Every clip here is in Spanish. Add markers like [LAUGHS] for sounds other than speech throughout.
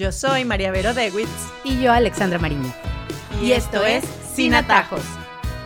Yo soy María Vero Dewitz. Y yo, Alexandra Mariño. Y, esto es Sin Atajos.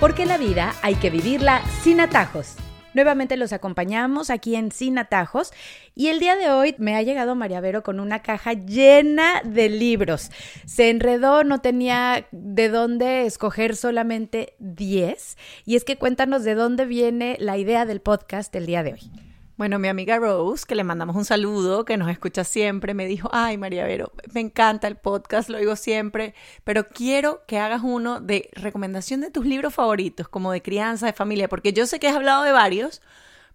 Porque la vida hay que vivirla sin atajos. Nuevamente los acompañamos aquí en Sin Atajos y el día de hoy me ha llegado María Vero con una caja llena de libros. Se enredó, no tenía de dónde escoger solamente 10 y es que cuéntanos de dónde viene la idea del podcast el día de hoy. Bueno, mi amiga Rose, que le mandamos un saludo, que nos escucha siempre, me dijo, ay María Vero, me encanta el podcast, lo digo siempre, pero quiero que hagas uno de recomendación de tus libros favoritos, como de crianza, de familia, porque yo sé que has hablado de varios,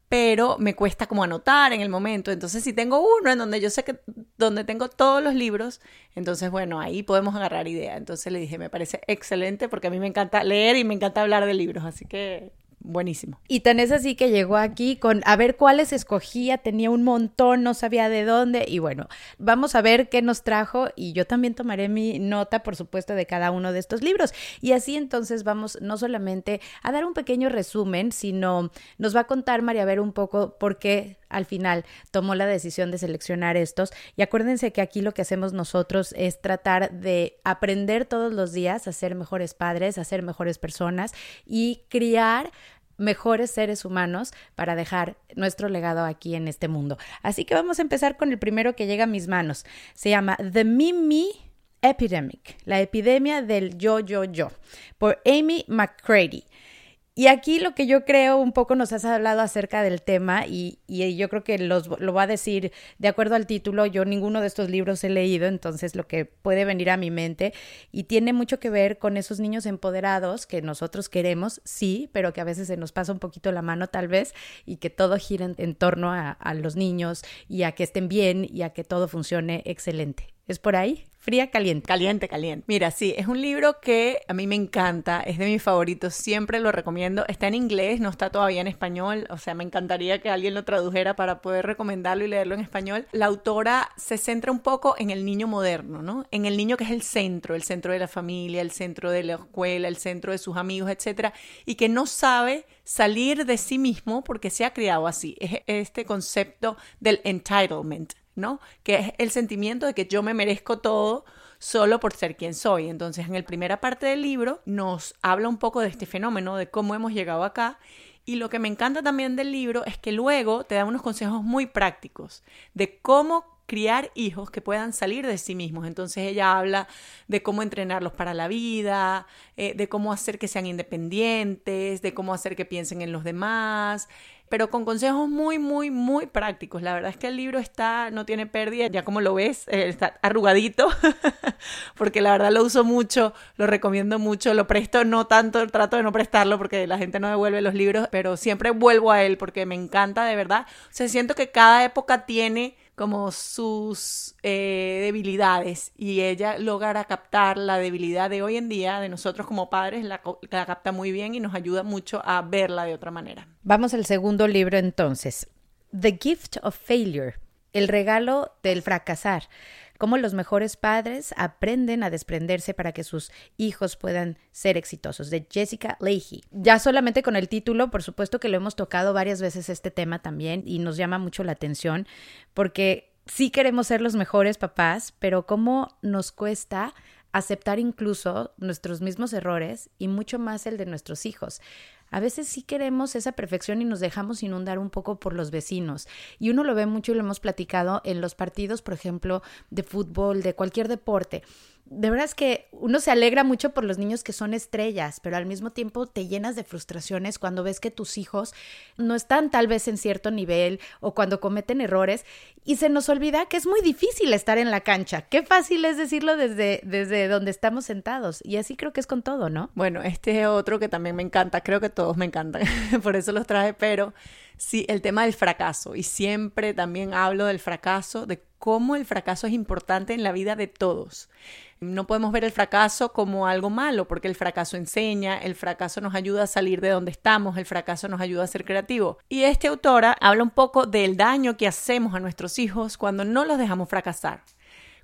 pero me cuesta como anotar en el momento. Entonces, si tengo uno en donde yo sé que donde tengo todos los libros, entonces bueno, ahí podemos agarrar idea. Entonces le dije, me parece excelente porque a mí me encanta leer y me encanta hablar de libros, así que buenísimo. Y tan es así que llegó aquí con a ver cuáles escogía, tenía un montón, no sabía de dónde y bueno, vamos a ver qué nos trajo y yo también tomaré mi nota, por supuesto, de cada uno de estos libros. Y así entonces vamos no solamente a dar un pequeño resumen, sino nos va a contar María Ver un poco por qué al final tomó la decisión de seleccionar estos. Y acuérdense que aquí lo que hacemos nosotros es tratar de aprender todos los días a ser mejores padres, a ser mejores personas y criar mejores seres humanos para dejar nuestro legado aquí en este mundo. Así que vamos a empezar con el primero que llega a mis manos. Se llama The Mimi Epidemic, la epidemia del yo, yo, yo, por Amy McCready. Y aquí lo que yo creo, un poco nos has hablado acerca del tema y, yo creo que los, lo va a decir de acuerdo al título, yo ninguno de estos libros he leído, entonces lo que puede venir a mi mente y tiene mucho que ver con esos niños empoderados que nosotros queremos, sí, pero que a veces se nos pasa un poquito la mano tal vez y que todo gira en, torno a, a los niños y a que estén bien y a que todo funcione excelente. ¿Es por ahí? Fría, caliente. Caliente, caliente. Mira, sí, es un libro que a mí me encanta, es de mis favoritos, siempre lo recomiendo. Está en inglés, no está todavía en español, o sea, me encantaría que alguien lo tradujera para poder recomendarlo y leerlo en español. La autora se centra un poco en el niño moderno, ¿no? En el niño que es el centro, el centro de la familia, el centro de la escuela, el centro de sus amigos, etcétera, y que no sabe salir de sí mismo porque se ha criado así. Es este concepto del entitlement ¿no? Que es el sentimiento de que yo me merezco todo solo por ser quien soy. Entonces, en la primera parte del libro nos habla un poco de este fenómeno, de cómo hemos llegado acá. Y lo que me encanta también del libro es que luego te da unos consejos muy prácticos de cómo criar hijos que puedan salir de sí mismos. Entonces ella habla de cómo entrenarlos para la vida, eh, de cómo hacer que sean independientes, de cómo hacer que piensen en los demás, pero con consejos muy, muy, muy prácticos. La verdad es que el libro está, no tiene pérdida, ya como lo ves, eh, está arrugadito, [LAUGHS] porque la verdad lo uso mucho, lo recomiendo mucho, lo presto no tanto, trato de no prestarlo porque la gente no devuelve los libros, pero siempre vuelvo a él porque me encanta de verdad. O sea, siento que cada época tiene como sus eh, debilidades y ella logra captar la debilidad de hoy en día de nosotros como padres, la, la capta muy bien y nos ayuda mucho a verla de otra manera. Vamos al segundo libro entonces. The Gift of Failure, el regalo del fracasar cómo los mejores padres aprenden a desprenderse para que sus hijos puedan ser exitosos, de Jessica Leahy. Ya solamente con el título, por supuesto que lo hemos tocado varias veces este tema también y nos llama mucho la atención porque sí queremos ser los mejores papás, pero cómo nos cuesta aceptar incluso nuestros mismos errores y mucho más el de nuestros hijos. A veces sí queremos esa perfección y nos dejamos inundar un poco por los vecinos. Y uno lo ve mucho y lo hemos platicado en los partidos, por ejemplo, de fútbol, de cualquier deporte de verdad es que uno se alegra mucho por los niños que son estrellas, pero al mismo tiempo te llenas de frustraciones cuando ves que tus hijos no están tal vez en cierto nivel o cuando cometen errores y se nos olvida que es muy difícil estar en la cancha. Qué fácil es decirlo desde, desde donde estamos sentados. Y así creo que es con todo, ¿no? Bueno, este es otro que también me encanta, creo que todos me encantan, [LAUGHS] por eso los traje, pero sí, el tema del fracaso. Y siempre también hablo del fracaso, de cómo el fracaso es importante en la vida de todos. No podemos ver el fracaso como algo malo, porque el fracaso enseña, el fracaso nos ayuda a salir de donde estamos, el fracaso nos ayuda a ser creativo. Y esta autora habla un poco del daño que hacemos a nuestros hijos cuando no los dejamos fracasar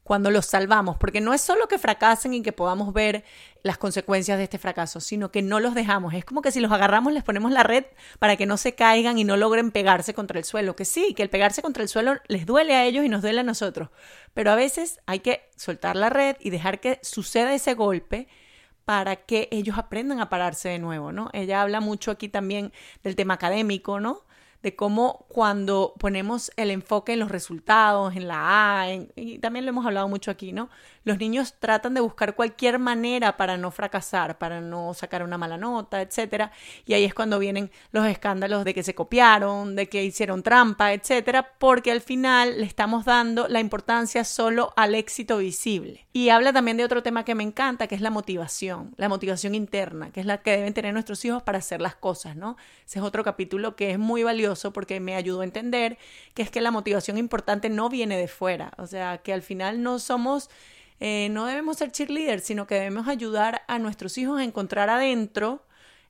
cuando los salvamos, porque no es solo que fracasen y que podamos ver las consecuencias de este fracaso, sino que no los dejamos. Es como que si los agarramos les ponemos la red para que no se caigan y no logren pegarse contra el suelo, que sí, que el pegarse contra el suelo les duele a ellos y nos duele a nosotros, pero a veces hay que soltar la red y dejar que suceda ese golpe para que ellos aprendan a pararse de nuevo, ¿no? Ella habla mucho aquí también del tema académico, ¿no? De cómo cuando ponemos el enfoque en los resultados, en la A, y también lo hemos hablado mucho aquí, ¿no? Los niños tratan de buscar cualquier manera para no fracasar, para no sacar una mala nota, etcétera, y ahí es cuando vienen los escándalos de que se copiaron, de que hicieron trampa, etcétera, porque al final le estamos dando la importancia solo al éxito visible. Y habla también de otro tema que me encanta, que es la motivación, la motivación interna, que es la que deben tener nuestros hijos para hacer las cosas, ¿no? Ese es otro capítulo que es muy valioso porque me ayudó a entender que es que la motivación importante no viene de fuera, o sea, que al final no somos, eh, no debemos ser cheerleaders, sino que debemos ayudar a nuestros hijos a encontrar adentro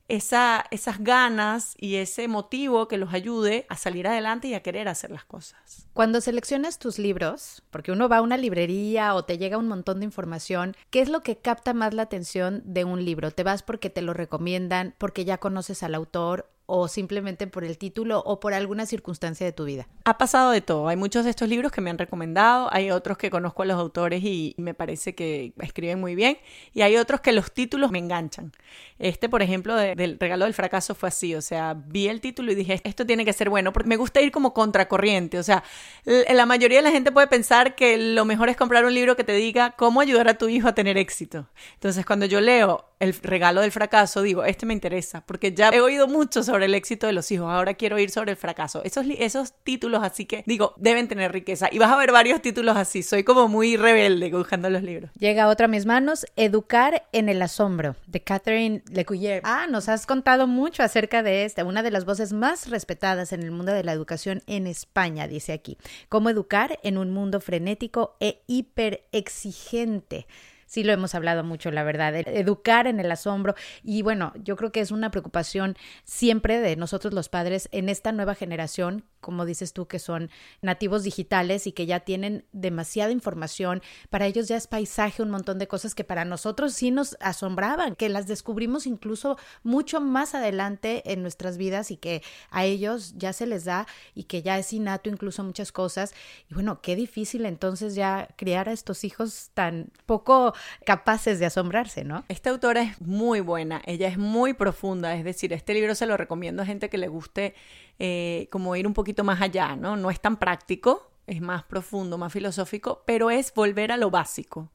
esa, esas ganas y ese motivo que los ayude a salir adelante y a querer hacer las cosas. Cuando seleccionas tus libros, porque uno va a una librería o te llega un montón de información, ¿qué es lo que capta más la atención de un libro? ¿Te vas porque te lo recomiendan, porque ya conoces al autor o simplemente por el título o por alguna circunstancia de tu vida? Ha pasado de todo. Hay muchos de estos libros que me han recomendado, hay otros que conozco a los autores y me parece que escriben muy bien, y hay otros que los títulos me enganchan. Este, por ejemplo, del regalo del fracaso fue así, o sea, vi el título y dije, esto tiene que ser bueno, porque me gusta ir como contracorriente, o sea, la mayoría de la gente puede pensar que lo mejor es comprar un libro que te diga cómo ayudar a tu hijo a tener éxito. Entonces, cuando yo leo el regalo del fracaso, digo, este me interesa, porque ya he oído mucho sobre el éxito de los hijos, ahora quiero ir sobre el fracaso. Esos, esos títulos así que, digo, deben tener riqueza. Y vas a ver varios títulos así, soy como muy rebelde buscando los libros. Llega otra a mis manos, Educar en el Asombro, de Catherine Lecuyer. Ah, nos has contado mucho acerca de esta, una de las voces más respetadas en el mundo de la educación en España, dice aquí. Cómo educar en un mundo frenético e hiperexigente sí lo hemos hablado mucho, la verdad, educar en el asombro. Y bueno, yo creo que es una preocupación siempre de nosotros los padres en esta nueva generación, como dices tú, que son nativos digitales y que ya tienen demasiada información. Para ellos ya es paisaje, un montón de cosas que para nosotros sí nos asombraban, que las descubrimos incluso mucho más adelante en nuestras vidas y que a ellos ya se les da y que ya es innato incluso muchas cosas. Y bueno, qué difícil entonces ya criar a estos hijos tan poco capaces de asombrarse, ¿no? Esta autora es muy buena, ella es muy profunda, es decir, este libro se lo recomiendo a gente que le guste eh, como ir un poquito más allá, ¿no? No es tan práctico, es más profundo, más filosófico, pero es volver a lo básico.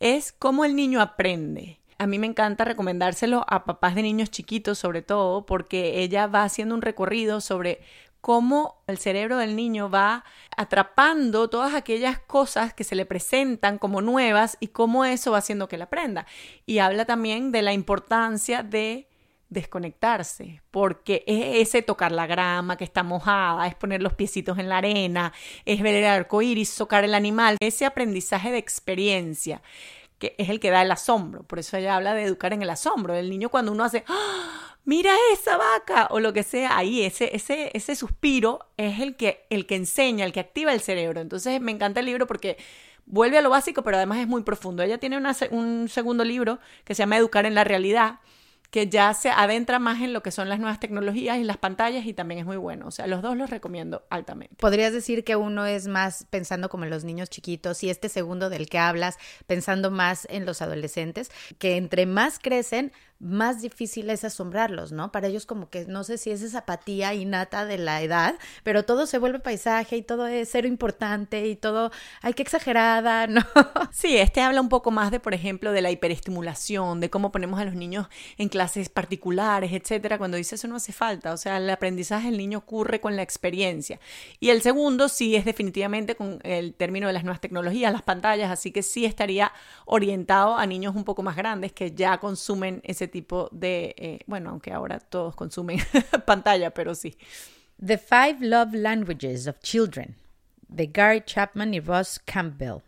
Es cómo el niño aprende. A mí me encanta recomendárselo a papás de niños chiquitos, sobre todo, porque ella va haciendo un recorrido sobre cómo el cerebro del niño va atrapando todas aquellas cosas que se le presentan como nuevas y cómo eso va haciendo que la aprenda. Y habla también de la importancia de desconectarse, porque es ese tocar la grama que está mojada, es poner los piecitos en la arena, es ver el arco iris, tocar el animal, ese aprendizaje de experiencia es el que da el asombro. Por eso ella habla de educar en el asombro. El niño cuando uno hace ¡Ah! mira esa vaca o lo que sea, ahí ese, ese, ese suspiro es el que, el que enseña, el que activa el cerebro. Entonces me encanta el libro porque vuelve a lo básico, pero además es muy profundo. Ella tiene un segundo libro que se llama Educar en la realidad, que ya se adentra más en lo que son las nuevas tecnologías y las pantallas y también es muy bueno. O sea, los dos los recomiendo altamente. ¿Podrías decir que uno es más pensando como en los niños chiquitos y este segundo del que hablas pensando más en los adolescentes, que entre más crecen, más difícil es asombrarlos, ¿no? Para ellos como que no sé si es esa apatía innata de la edad, pero todo se vuelve paisaje y todo es cero importante y todo, ay, qué exagerada, [LAUGHS] ¿no? Sí, este habla un poco más de, por ejemplo, de la hiperestimulación, de cómo ponemos a los niños en clases particulares, etcétera, cuando dice eso no hace falta, o sea, el aprendizaje del niño ocurre con la experiencia. Y el segundo sí es definitivamente con el término de las nuevas tecnologías, las pantallas, así que sí estaría orientado a niños un poco más grandes que ya consumen ese tipo de, eh, bueno, aunque ahora todos consumen [LAUGHS] pantalla, pero sí. The Five Love Languages of Children, de Gary Chapman y Ross Campbell.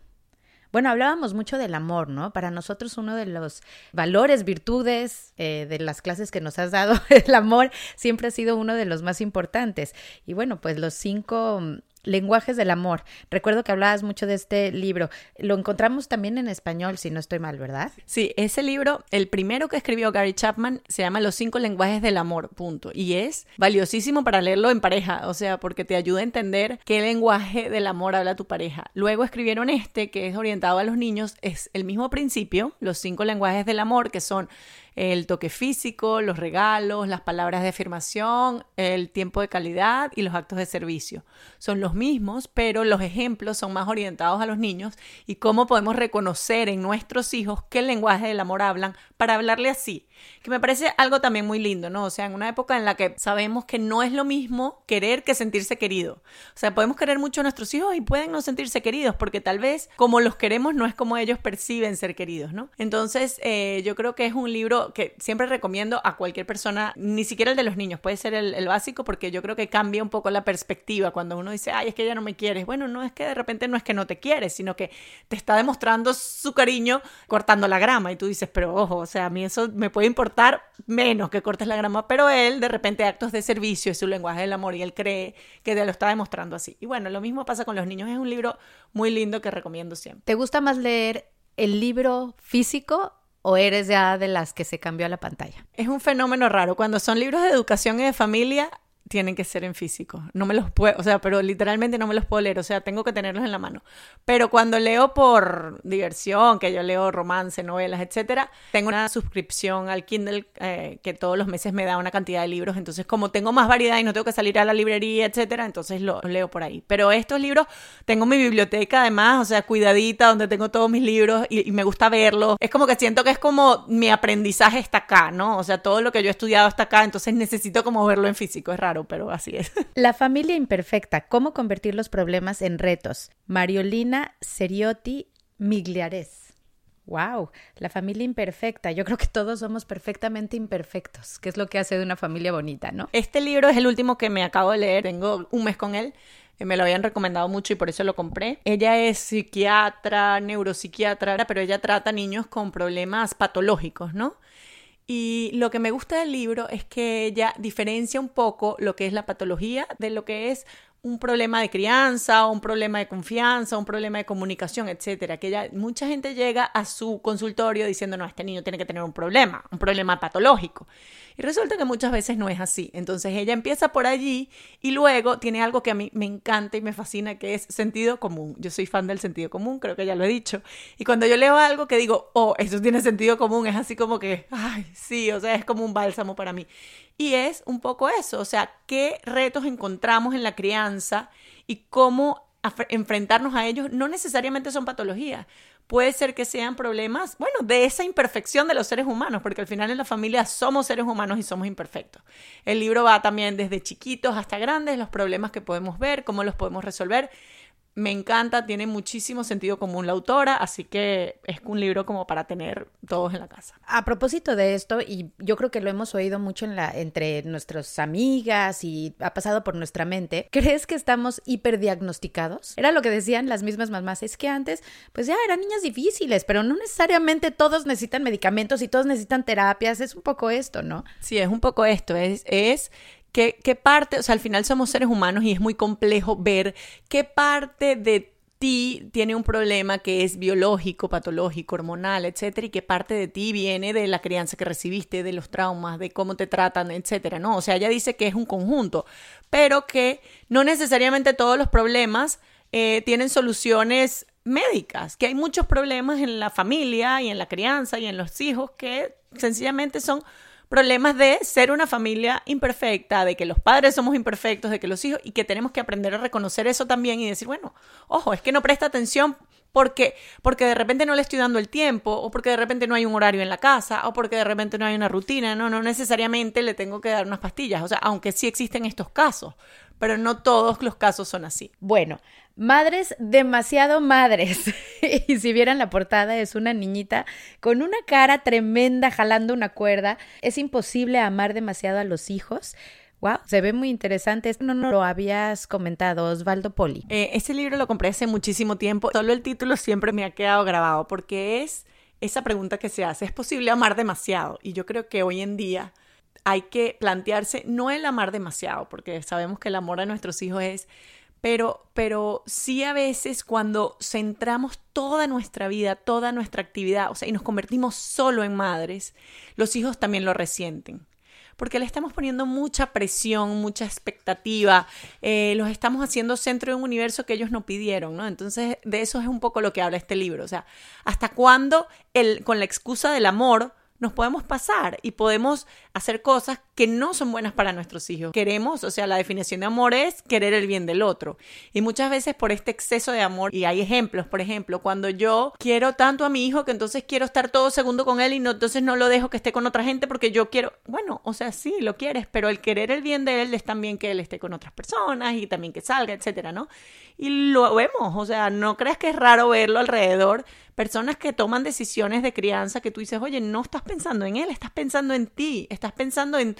Bueno, hablábamos mucho del amor, ¿no? Para nosotros uno de los valores, virtudes eh, de las clases que nos has dado, [LAUGHS] el amor, siempre ha sido uno de los más importantes. Y bueno, pues los cinco Lenguajes del Amor. Recuerdo que hablabas mucho de este libro. Lo encontramos también en español, si no estoy mal, ¿verdad? Sí, ese libro, el primero que escribió Gary Chapman, se llama Los cinco lenguajes del amor, punto. Y es valiosísimo para leerlo en pareja, o sea, porque te ayuda a entender qué lenguaje del amor habla tu pareja. Luego escribieron este, que es orientado a los niños, es el mismo principio, los cinco lenguajes del amor, que son el toque físico, los regalos, las palabras de afirmación, el tiempo de calidad y los actos de servicio. Son los mismos, pero los ejemplos son más orientados a los niños y cómo podemos reconocer en nuestros hijos qué lenguaje del amor hablan para hablarle así, que me parece algo también muy lindo, ¿no? O sea, en una época en la que sabemos que no es lo mismo querer que sentirse querido. O sea, podemos querer mucho a nuestros hijos y pueden no sentirse queridos porque tal vez como los queremos no es como ellos perciben ser queridos, ¿no? Entonces, eh, yo creo que es un libro que siempre recomiendo a cualquier persona, ni siquiera el de los niños, puede ser el, básico porque yo creo que cambia un poco la perspectiva cuando uno dice, ay, es que ella no me quieres. Bueno, no es que de repente no es que no te quieres, sino que te está demostrando su cariño cortando la grama y tú dices, pero ojo, o sea, a mí eso me puede importar menos que cortes la grama, pero él de repente actos de servicio es su lenguaje del amor y él cree que te lo está demostrando así. Y bueno, lo mismo pasa con los niños, es un libro muy lindo que recomiendo siempre. ¿Te gusta más leer el libro físico o eres ya de las que se cambió a la pantalla? Es un fenómeno raro. Cuando son libros de educación y de familia, tienen que ser en físico. No me los puedo, o sea, pero literalmente no me los puedo leer, o sea, tengo que tenerlos en la mano. Pero cuando leo por diversión, que yo leo romance, novelas, etcétera, tengo una suscripción al Kindle eh, que todos los meses me da una cantidad de libros, entonces como tengo más variedad y no tengo que salir a la librería, etcétera, entonces los leo por ahí. Pero estos libros tengo mi biblioteca además, o sea, cuidadita donde tengo todos mis libros y, y me gusta verlos. Es como que siento que es como mi aprendizaje está acá, ¿no? O sea, todo lo que yo he estudiado está acá, entonces necesito como verlo en físico, es raro pero así es. [LAUGHS] La familia imperfecta, ¿cómo convertir los problemas en retos? Mariolina Seriotti Migliares. Wow, la familia imperfecta. Yo creo que todos somos perfectamente imperfectos, que es lo que hace de una familia bonita, ¿no? Este libro es el último que me acabo de leer, tengo un mes con él. Eh, me lo habían recomendado mucho y por eso lo compré. Ella es psiquiatra, neuropsiquiatra, pero ella trata niños con problemas patológicos, ¿no? Y lo que me gusta del libro es que ella diferencia un poco lo que es la patología de lo que es un problema de crianza, un problema de confianza, un problema de comunicación, etcétera. Que ya mucha gente llega a su consultorio diciendo, no, este niño tiene que tener un problema, un problema patológico. Y resulta que muchas veces no es así. Entonces ella empieza por allí y luego tiene algo que a mí me encanta y me fascina, que es sentido común. Yo soy fan del sentido común, creo que ya lo he dicho. Y cuando yo leo algo que digo, oh, eso tiene sentido común, es así como que, ay, sí, o sea, es como un bálsamo para mí. Y es un poco eso, o sea, qué retos encontramos en la crianza y cómo enfrentarnos a ellos no necesariamente son patologías. Puede ser que sean problemas, bueno, de esa imperfección de los seres humanos, porque al final en la familia somos seres humanos y somos imperfectos. El libro va también desde chiquitos hasta grandes, los problemas que podemos ver, cómo los podemos resolver me encanta, tiene muchísimo sentido común la autora, así que es un libro como para tener todos en la casa. A propósito de esto, y yo creo que lo hemos oído mucho en la, entre nuestras amigas y ha pasado por nuestra mente, ¿crees que estamos hiperdiagnosticados? Era lo que decían las mismas mamás, es que antes, pues ya eran niñas difíciles, pero no necesariamente todos necesitan medicamentos y todos necesitan terapias, es un poco esto, ¿no? Sí, es un poco esto, es, es ¿Qué, parte, o sea, al final somos seres humanos y es muy complejo ver qué parte de ti tiene un problema que es biológico, patológico, hormonal, etcétera, y qué parte de ti viene de la crianza que recibiste, de los traumas, de cómo te tratan, etcétera, ¿no? O sea, ella dice que es un conjunto, pero que no necesariamente todos los problemas eh, tienen soluciones médicas, que hay muchos problemas en la familia y en la crianza y en los hijos que sencillamente son problemas de ser una familia imperfecta, de que los padres somos imperfectos, de que los hijos, y que tenemos que aprender a reconocer eso también y decir, bueno, ojo, es que no presta atención porque, porque de repente no le estoy dando el tiempo, o porque de repente no hay un horario en la casa, o porque de repente no hay una rutina, no, no necesariamente le tengo que dar unas pastillas, o sea, aunque sí existen estos casos, pero no todos los casos son así. Bueno, Madres demasiado madres. [LAUGHS] y si vieran la portada, es una niñita con una cara tremenda jalando una cuerda. Es imposible amar demasiado a los hijos. Wow, se ve muy interesante. Esto no, no lo habías comentado, Osvaldo Poli. Eh, este libro lo compré hace muchísimo tiempo. Solo el título siempre me ha quedado grabado porque es esa pregunta que se hace. ¿Es posible amar demasiado? Y yo creo que hoy en día hay que plantearse no el amar demasiado, porque sabemos que el amor a nuestros hijos es pero, pero sí a veces cuando centramos toda nuestra vida, toda nuestra actividad, o sea, y nos convertimos solo en madres, los hijos también lo resienten porque le estamos poniendo mucha presión, mucha expectativa, eh, los estamos haciendo centro de un universo que ellos no pidieron, ¿no? Entonces, de eso es un poco lo que habla este libro, o sea, ¿hasta cuándo el, con la excusa del amor nos podemos pasar y podemos hacer cosas que no son buenas para nuestros hijos. Queremos, o sea, la definición de amor es querer el bien del otro. Y muchas veces por este exceso de amor, y hay ejemplos, por ejemplo, cuando yo quiero tanto a mi hijo que entonces quiero estar todo segundo con él y no, entonces no lo dejo que esté con otra gente porque yo quiero, bueno, o sea, sí, lo quieres, pero el querer el bien de él es también que él esté con otras personas y también que salga, etcétera, ¿no? Y lo vemos, o sea, no creas que es raro verlo alrededor personas que toman decisiones de crianza que tú dices, oye, no estás pensando en él, estás pensando en ti, estás pensando en,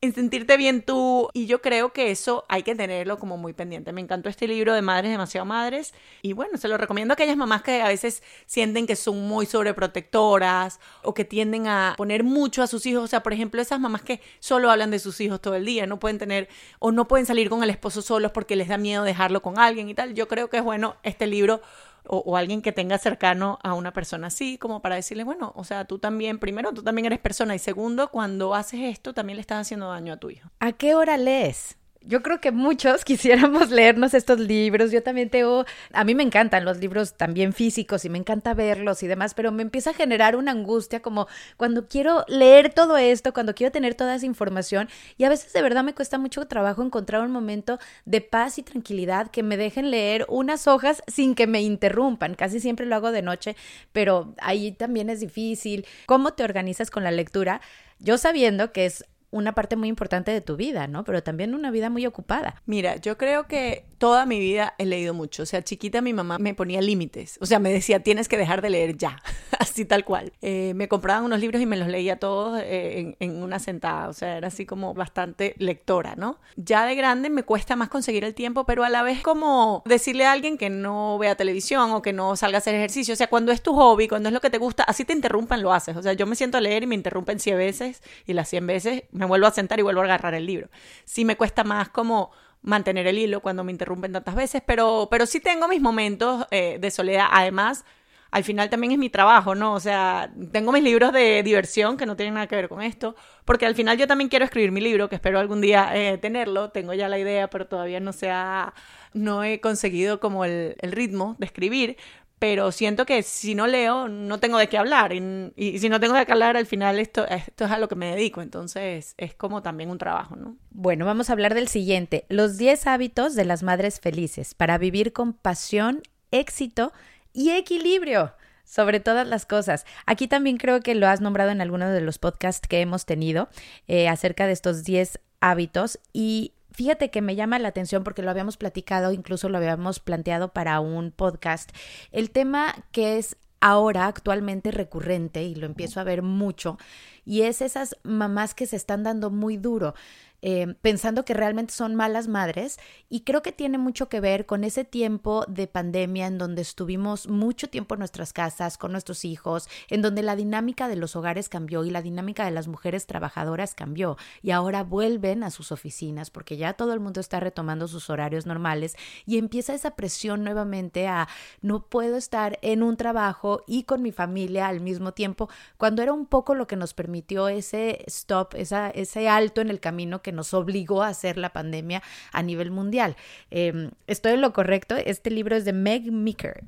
en sentirte bien tú. Y yo creo que eso hay que tenerlo como muy pendiente. Me encantó este libro de Madres demasiado Madres. Y bueno, se lo recomiendo a aquellas mamás que a veces sienten que son muy sobreprotectoras o que tienden a poner mucho a sus hijos. O sea, por ejemplo, esas mamás que solo hablan de sus hijos todo el día, no pueden tener o no pueden salir con el esposo solos porque les da miedo dejarlo con alguien y tal. Yo creo que es bueno este libro o, alguien que tenga cercano a una persona así, como para decirle, bueno, o sea, tú también, primero, tú también eres persona y segundo, cuando haces esto, también le estás haciendo daño a tu hijo. ¿A qué hora lees? Yo creo que muchos [LAUGHS] quisiéramos leernos estos libros. Yo también tengo, a mí me encantan los libros también físicos y me encanta verlos y demás, pero me empieza a generar una angustia como cuando quiero leer todo esto, cuando quiero tener toda esa información y a veces de verdad me cuesta mucho trabajo encontrar un momento de paz y tranquilidad que me dejen leer unas hojas sin que me interrumpan. Casi siempre lo hago de noche, pero ahí también es difícil. ¿Cómo te organizas con la lectura? Yo sabiendo que es una parte muy importante de tu vida, ¿no? Pero también una vida muy ocupada. Mira, yo creo que toda mi vida he leído mucho. O sea, chiquita mi mamá me ponía límites. O sea, me decía, tienes que dejar de leer ya. [LAUGHS] así tal cual. Eh, me compraban unos libros y me los leía todos eh, en, una sentada. O sea, era así como bastante lectora, ¿no? Ya de grande me cuesta más conseguir el tiempo, pero a la vez como decirle a alguien que no vea televisión o que no salga a hacer ejercicio. O sea, cuando es tu hobby, cuando es lo que te gusta, así te interrumpan, lo haces. O sea, yo me siento a leer y me interrumpen 100 veces y las 100 veces me vuelvo a sentar y vuelvo a agarrar el libro. Sí me cuesta más como mantener el hilo cuando me interrumpen tantas veces, pero, pero sí tengo mis momentos eh, de soledad. Además, al final también es mi trabajo, ¿no? O sea, tengo mis libros de diversión que no tienen nada que ver con esto, porque al final yo también quiero escribir mi libro, que espero algún día eh, tenerlo, tengo ya la idea, pero todavía no se ha, no he conseguido como el, el ritmo de escribir, pero siento que si no leo, no tengo de qué hablar. Y, si no tengo de qué hablar, al final esto, esto es a lo que me dedico. Entonces es como también un trabajo, ¿no? Bueno, vamos a hablar del siguiente. Los 10 hábitos de las madres felices para vivir con pasión, éxito y equilibrio sobre todas las cosas. Aquí también creo que lo has nombrado en alguno de los podcasts que hemos tenido eh, acerca de estos 10 hábitos y Fíjate que me llama la atención porque lo habíamos platicado, incluso lo habíamos planteado para un podcast. El tema que es ahora actualmente recurrente y lo empiezo a ver mucho y es esas mamás que se están dando muy duro. Eh, pensando que realmente son malas madres y creo que tiene mucho que ver con ese tiempo de pandemia en donde estuvimos mucho tiempo en nuestras casas con nuestros hijos, en donde la dinámica de los hogares cambió y la dinámica de las mujeres trabajadoras cambió y ahora vuelven a sus oficinas porque ya todo el mundo está retomando sus horarios normales y empieza esa presión nuevamente a no puedo estar en un trabajo y con mi familia al mismo tiempo cuando era un poco lo que nos permitió ese stop, ese alto en el camino que nos obligó a hacer la pandemia a nivel mundial. Em, estoy en lo correcto, este libro es de Meg Meeker.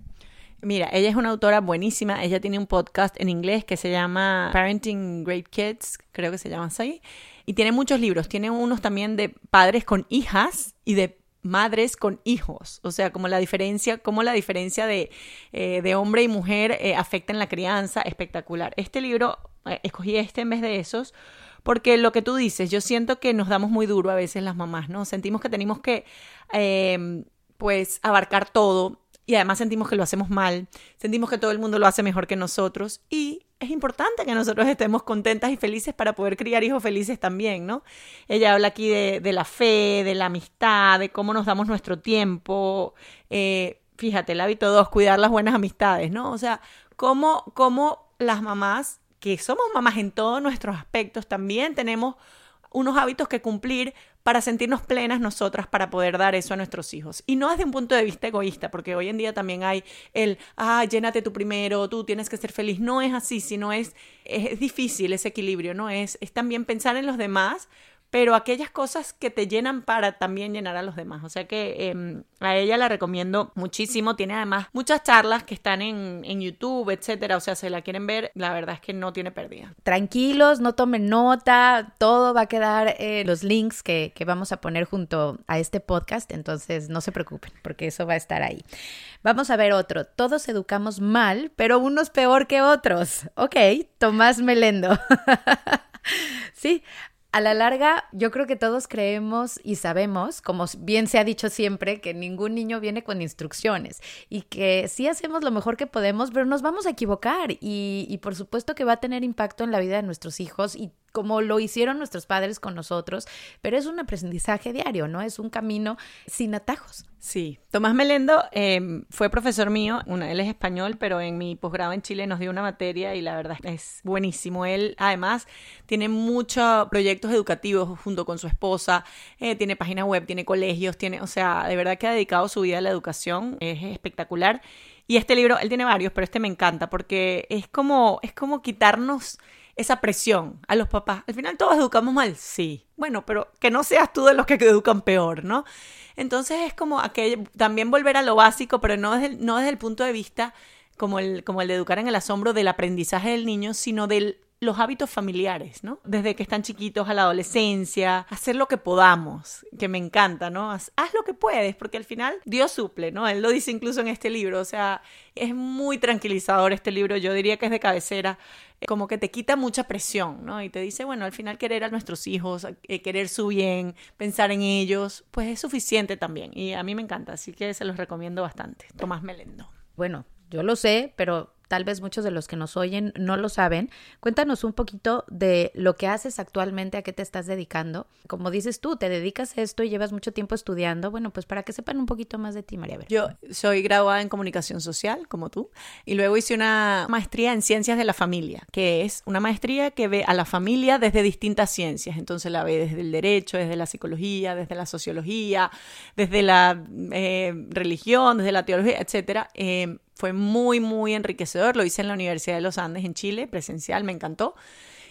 Mira, ella es una autora buenísima. Ella tiene un podcast en inglés que se llama Parenting Great Kids, creo que se llama así. Y tiene muchos libros. Tiene unos también de padres con hijas y de madres con hijos. O sea, como la diferencia, cómo la diferencia de, eh, de hombre y mujer eh, afecta en la crianza. Espectacular. Este libro, eh, escogí este en vez de esos porque lo que tú dices, yo siento que nos damos muy duro a veces las mamás, ¿no? Sentimos que tenemos que, em, pues, abarcar todo y además sentimos que lo hacemos mal, sentimos que todo el mundo lo hace mejor que nosotros y es importante que nosotros estemos contentas y felices para poder criar hijos felices también, ¿no? Ella habla aquí de, la fe, de la amistad, de cómo nos damos nuestro tiempo. Eh, fíjate, el hábito dos, cuidar las buenas amistades, ¿no? O sea, cómo, cómo las mamás que somos mamás en todos nuestros aspectos, también tenemos unos hábitos que cumplir para sentirnos plenas nosotras, para poder dar eso a nuestros hijos. Y no desde un punto de vista egoísta, porque hoy en día también hay el, ah, llénate tú primero, tú tienes que ser feliz. No es así, sino es, es difícil ese equilibrio, ¿no? Es, es también pensar en los demás, pero aquellas cosas que te llenan para también llenar a los demás. O sea que em, a ella la recomiendo muchísimo. Tiene además muchas charlas que están en, YouTube, etcétera. O sea, si la quieren ver, la verdad es que no tiene pérdida. Tranquilos, no tomen nota. Todo va a quedar en los links que, que vamos a poner junto a este podcast. Entonces, no se preocupen, porque eso va a estar ahí. Vamos a ver otro. Todos educamos mal, pero unos peor que otros. Ok, Tomás Melendo. [LAUGHS] sí, a la larga, yo creo que todos creemos y sabemos, como bien se ha dicho siempre, que ningún niño viene con instrucciones y que sí hacemos lo mejor que podemos, pero nos vamos a equivocar y, y por supuesto que va a tener impacto en la vida de nuestros hijos y como lo hicieron nuestros padres con nosotros, pero es un aprendizaje diario, ¿no? Es un camino sin atajos. Sí, Tomás Melendo eh, fue profesor mío, él es español, pero en mi posgrado en Chile nos dio una materia y la verdad es buenísimo. Él además tiene muchos proyectos educativos junto con su esposa, eh, tiene página web, tiene colegios, tiene, o sea, de verdad que ha dedicado su vida a la educación, es espectacular. Y este libro, él tiene varios, pero este me encanta porque es como, es como quitarnos esa presión a los papás. Al final todos educamos mal, sí. Bueno, pero que no seas tú de los que educan peor, ¿no? Entonces es como aquel, también volver a lo básico, pero no desde, no desde el punto de vista como el, como el de educar en el asombro del aprendizaje del niño, sino del los hábitos familiares, ¿no? Desde que están chiquitos a la adolescencia, hacer lo que podamos, que me encanta, ¿no? Haz, lo que puedes, porque al final Dios suple, ¿no? Él lo dice incluso en este libro, o sea, es muy tranquilizador este libro, yo diría que es de cabecera, como que te quita mucha presión, ¿no? Y te dice, bueno, al final querer a nuestros hijos, eh, querer su bien, pensar en ellos, pues es suficiente también, y a mí me encanta, así que se los recomiendo bastante. Tomás Melendo. Bueno, yo lo sé, pero tal vez muchos de los que nos oyen no lo saben. Cuéntanos un poquito de lo que haces actualmente, a qué te estás dedicando. Como dices tú, te dedicas a esto y llevas mucho tiempo estudiando. Bueno, pues para que sepan un poquito más de ti, María. Ver. Yo soy graduada en comunicación social, como tú, y luego hice una maestría en ciencias de la familia, que es una maestría que ve a la familia desde distintas ciencias. Entonces la ve desde el derecho, desde la psicología, desde la sociología, desde la eh, religión, desde la teología, etcétera. Eh, fue muy, muy enriquecedor. Lo hice en la Universidad de los Andes en Chile, presencial, me encantó.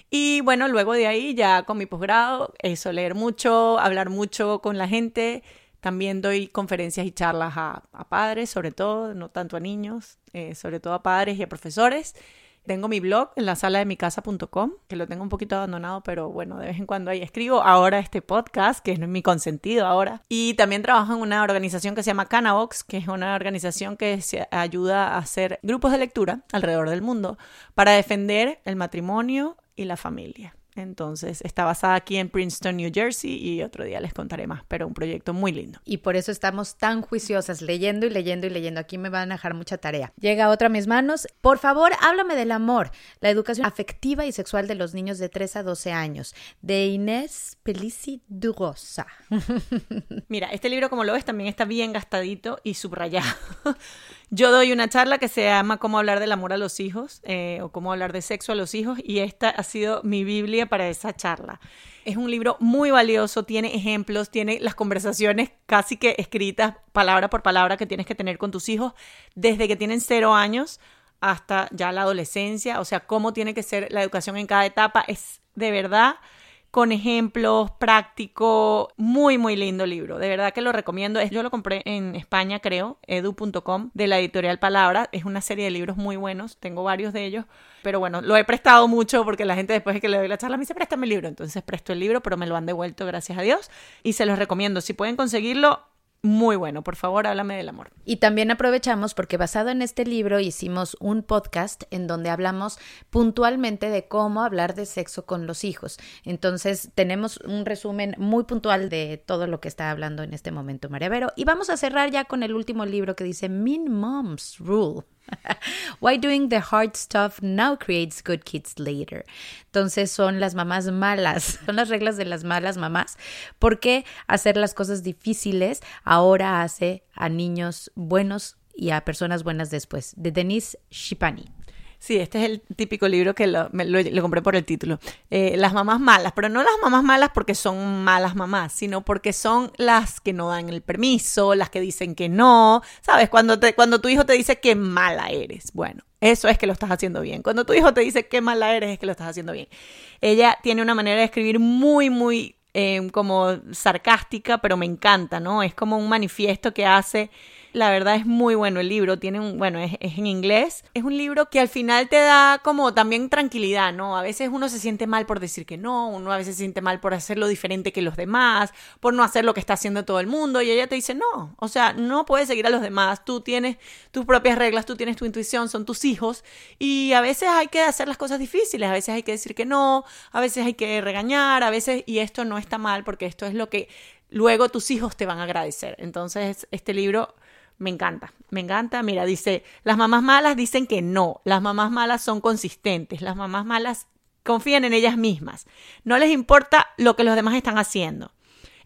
Y bueno, luego de ahí ya con mi posgrado, eso, leer mucho, hablar mucho con la gente. También doy conferencias y charlas a, padres, sobre todo, no tanto a niños, eh, sobre todo a padres y a profesores. Tengo mi blog en la sala de mi casa.com, que lo tengo un poquito abandonado, pero bueno, de vez en cuando ahí escribo. Ahora este podcast, que es mi consentido ahora. Y también trabajo en una organización que se llama Canabox, que es una organización que se ayuda a hacer grupos de lectura alrededor del mundo para defender el matrimonio y la familia. Entonces está basada aquí en Princeton, New Jersey y otro día les contaré más, pero un proyecto muy lindo. Y por eso estamos tan juiciosas, leyendo y leyendo y leyendo. Aquí me van a dejar mucha tarea. Llega otra a mis manos. Por favor, háblame del amor, la educación afectiva y sexual de los niños de 3 a 12 años, de Inés Pelici Durosa. [LAUGHS] Mira, este libro como lo ves también está bien gastadito y subrayado. Yo doy una charla que se llama Cómo hablar del amor a los hijos eh, o cómo hablar de sexo a los hijos y esta ha sido mi Biblia para esa charla. Es un libro muy valioso, tiene ejemplos, tiene las conversaciones casi que escritas palabra por palabra que tienes que tener con tus hijos desde que tienen cero años hasta ya la adolescencia, o sea, cómo tiene que ser la educación en cada etapa. Es de verdad con ejemplos, práctico, muy, muy lindo libro. De verdad que lo recomiendo. Yo lo compré en España, creo, edu.com, de la editorial Palabra. Es una serie de libros muy buenos, tengo varios de ellos. Pero bueno, lo he prestado mucho porque la gente después de que le doy la charla me dice, préstame el libro. Entonces presto el libro, pero me lo han devuelto, gracias a Dios. Y se los recomiendo. Si pueden conseguirlo, muy bueno. Por favor, háblame del amor. Y también aprovechamos porque basado en este libro hicimos un podcast en donde hablamos puntualmente de cómo hablar de sexo con los hijos. Entonces tenemos un resumen muy puntual de todo lo que está hablando en este momento María Vero. Y vamos a cerrar ya con el último libro que dice Mean Mom's Rule. [LAUGHS] Why doing the hard stuff now creates good kids later. Entonces son las mamás malas, [LAUGHS] son las reglas de las malas mamás. ¿Por qué hacer las cosas difíciles ahora hace a niños buenos y a personas buenas después? De Denise Shipani. Sí, este es el típico libro que lo, compré por el título. Eh, las mamás malas, pero no las mamás malas porque son malas mamás, sino porque son las que no dan el permiso, las que dicen que no. ¿Sabes? Cuando, te, cuando tu hijo te dice qué mala eres. Bueno, eso es que lo estás haciendo bien. Cuando tu hijo te dice qué mala eres, es que lo estás haciendo bien. Ella tiene una manera de escribir muy, muy eh, como sarcástica, pero me encanta, ¿no? Es como un manifiesto que hace. La verdad es muy bueno el libro, tiene un, bueno, es, es en inglés. Es un libro que al final te da como también tranquilidad, ¿no? A veces uno se siente mal por decir que no, uno a veces se siente mal por hacerlo diferente que los demás, por no hacer lo que está haciendo todo el mundo, y ella te dice, no, o sea, no puedes seguir a los demás, tú tienes tus propias reglas, tú tienes tu intuición, son tus hijos, y a veces hay que hacer las cosas difíciles, a veces hay que decir que no, a veces hay que regañar, a veces, y esto no está mal porque esto es lo que luego tus hijos te van a agradecer. Entonces, este libro me encanta, me encanta. Mira, dice, las mamás malas dicen que no, las mamás malas son consistentes, las mamás malas confían en ellas mismas, no les importa lo que los demás están haciendo.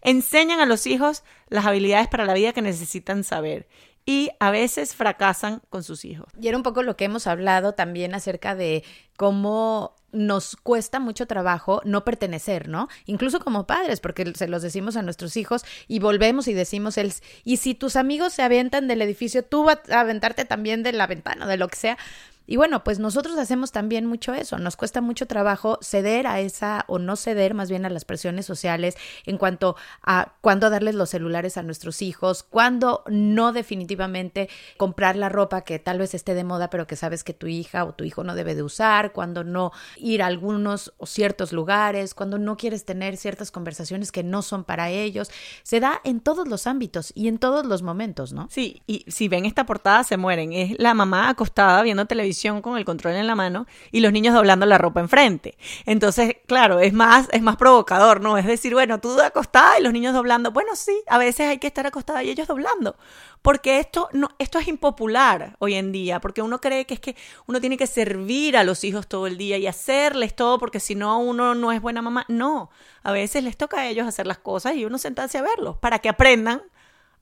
Enseñan a los hijos las habilidades para la vida que necesitan saber y a veces fracasan con sus hijos. Y era un poco lo que hemos hablado también acerca de cómo nos cuesta mucho trabajo no pertenecer, ¿no? Incluso como padres, porque se los decimos a nuestros hijos y volvemos y decimos el, y si tus amigos se avientan del edificio, tú vas a aventarte también de la ventana, de lo que sea. Y bueno, pues nosotros hacemos también mucho eso, nos cuesta mucho trabajo ceder a esa o no ceder más bien a las presiones sociales en cuanto a cuándo darles los celulares a nuestros hijos, cuándo no definitivamente comprar la ropa que tal vez esté de moda pero que sabes que tu hija o tu hijo no debe de usar, cuando no ir a algunos o ciertos lugares, cuando no quieres tener ciertas conversaciones que no son para ellos. Se da en todos los ámbitos y en todos los momentos, ¿no? Sí, y si ven esta portada se mueren. Es la mamá acostada viendo televisión con el control en la mano y los niños doblando la ropa enfrente. Entonces, claro, es más, es más provocador, ¿no? Es decir, bueno, tú acostada y los niños doblando. Bueno, sí, a veces hay que estar acostada y ellos doblando. Porque esto, no, esto es impopular hoy en día, porque uno cree que es que uno tiene que servir a los hijos todo el día y hacerles todo, porque si no, uno no es buena mamá. No, a veces les toca a ellos hacer las cosas y uno sentarse a verlos para que aprendan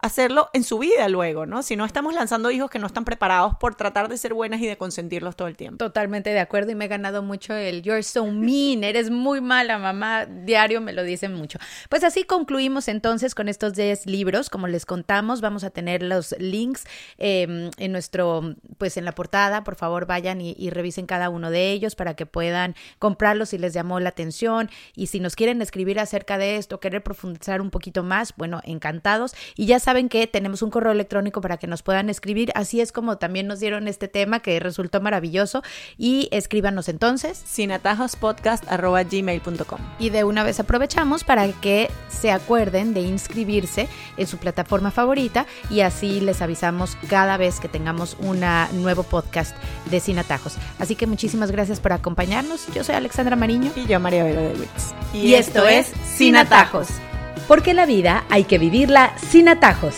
hacerlo en su vida luego, ¿no? Si no estamos lanzando hijos que no están preparados por tratar de ser buenas y de consentirlos todo el tiempo. Totalmente de acuerdo y me he ganado mucho el you're so mean, eres muy mala mamá, diario me lo dicen mucho. Pues así concluimos entonces con estos 10 libros, como les contamos, vamos a tener los links eh, en nuestro, pues en la portada, por favor vayan y, y revisen cada uno de ellos para que puedan comprarlos si les llamó la atención y si nos quieren escribir acerca de esto, querer profundizar un poquito más, bueno, encantados y ya saben que tenemos un correo electrónico para que nos puedan escribir. Así es como también nos dieron este tema que resultó maravilloso. Y escríbanos entonces. Sin Y de una vez aprovechamos para que se acuerden de inscribirse en su plataforma favorita y así les avisamos cada vez que tengamos un nuevo podcast de Sin Atajos. Así que muchísimas gracias por acompañarnos. Yo soy Alexandra Mariño. Y yo, María Vero de Witz. Y, esto es Sin Atajos. Porque la vida hay que vivirla sin atajos.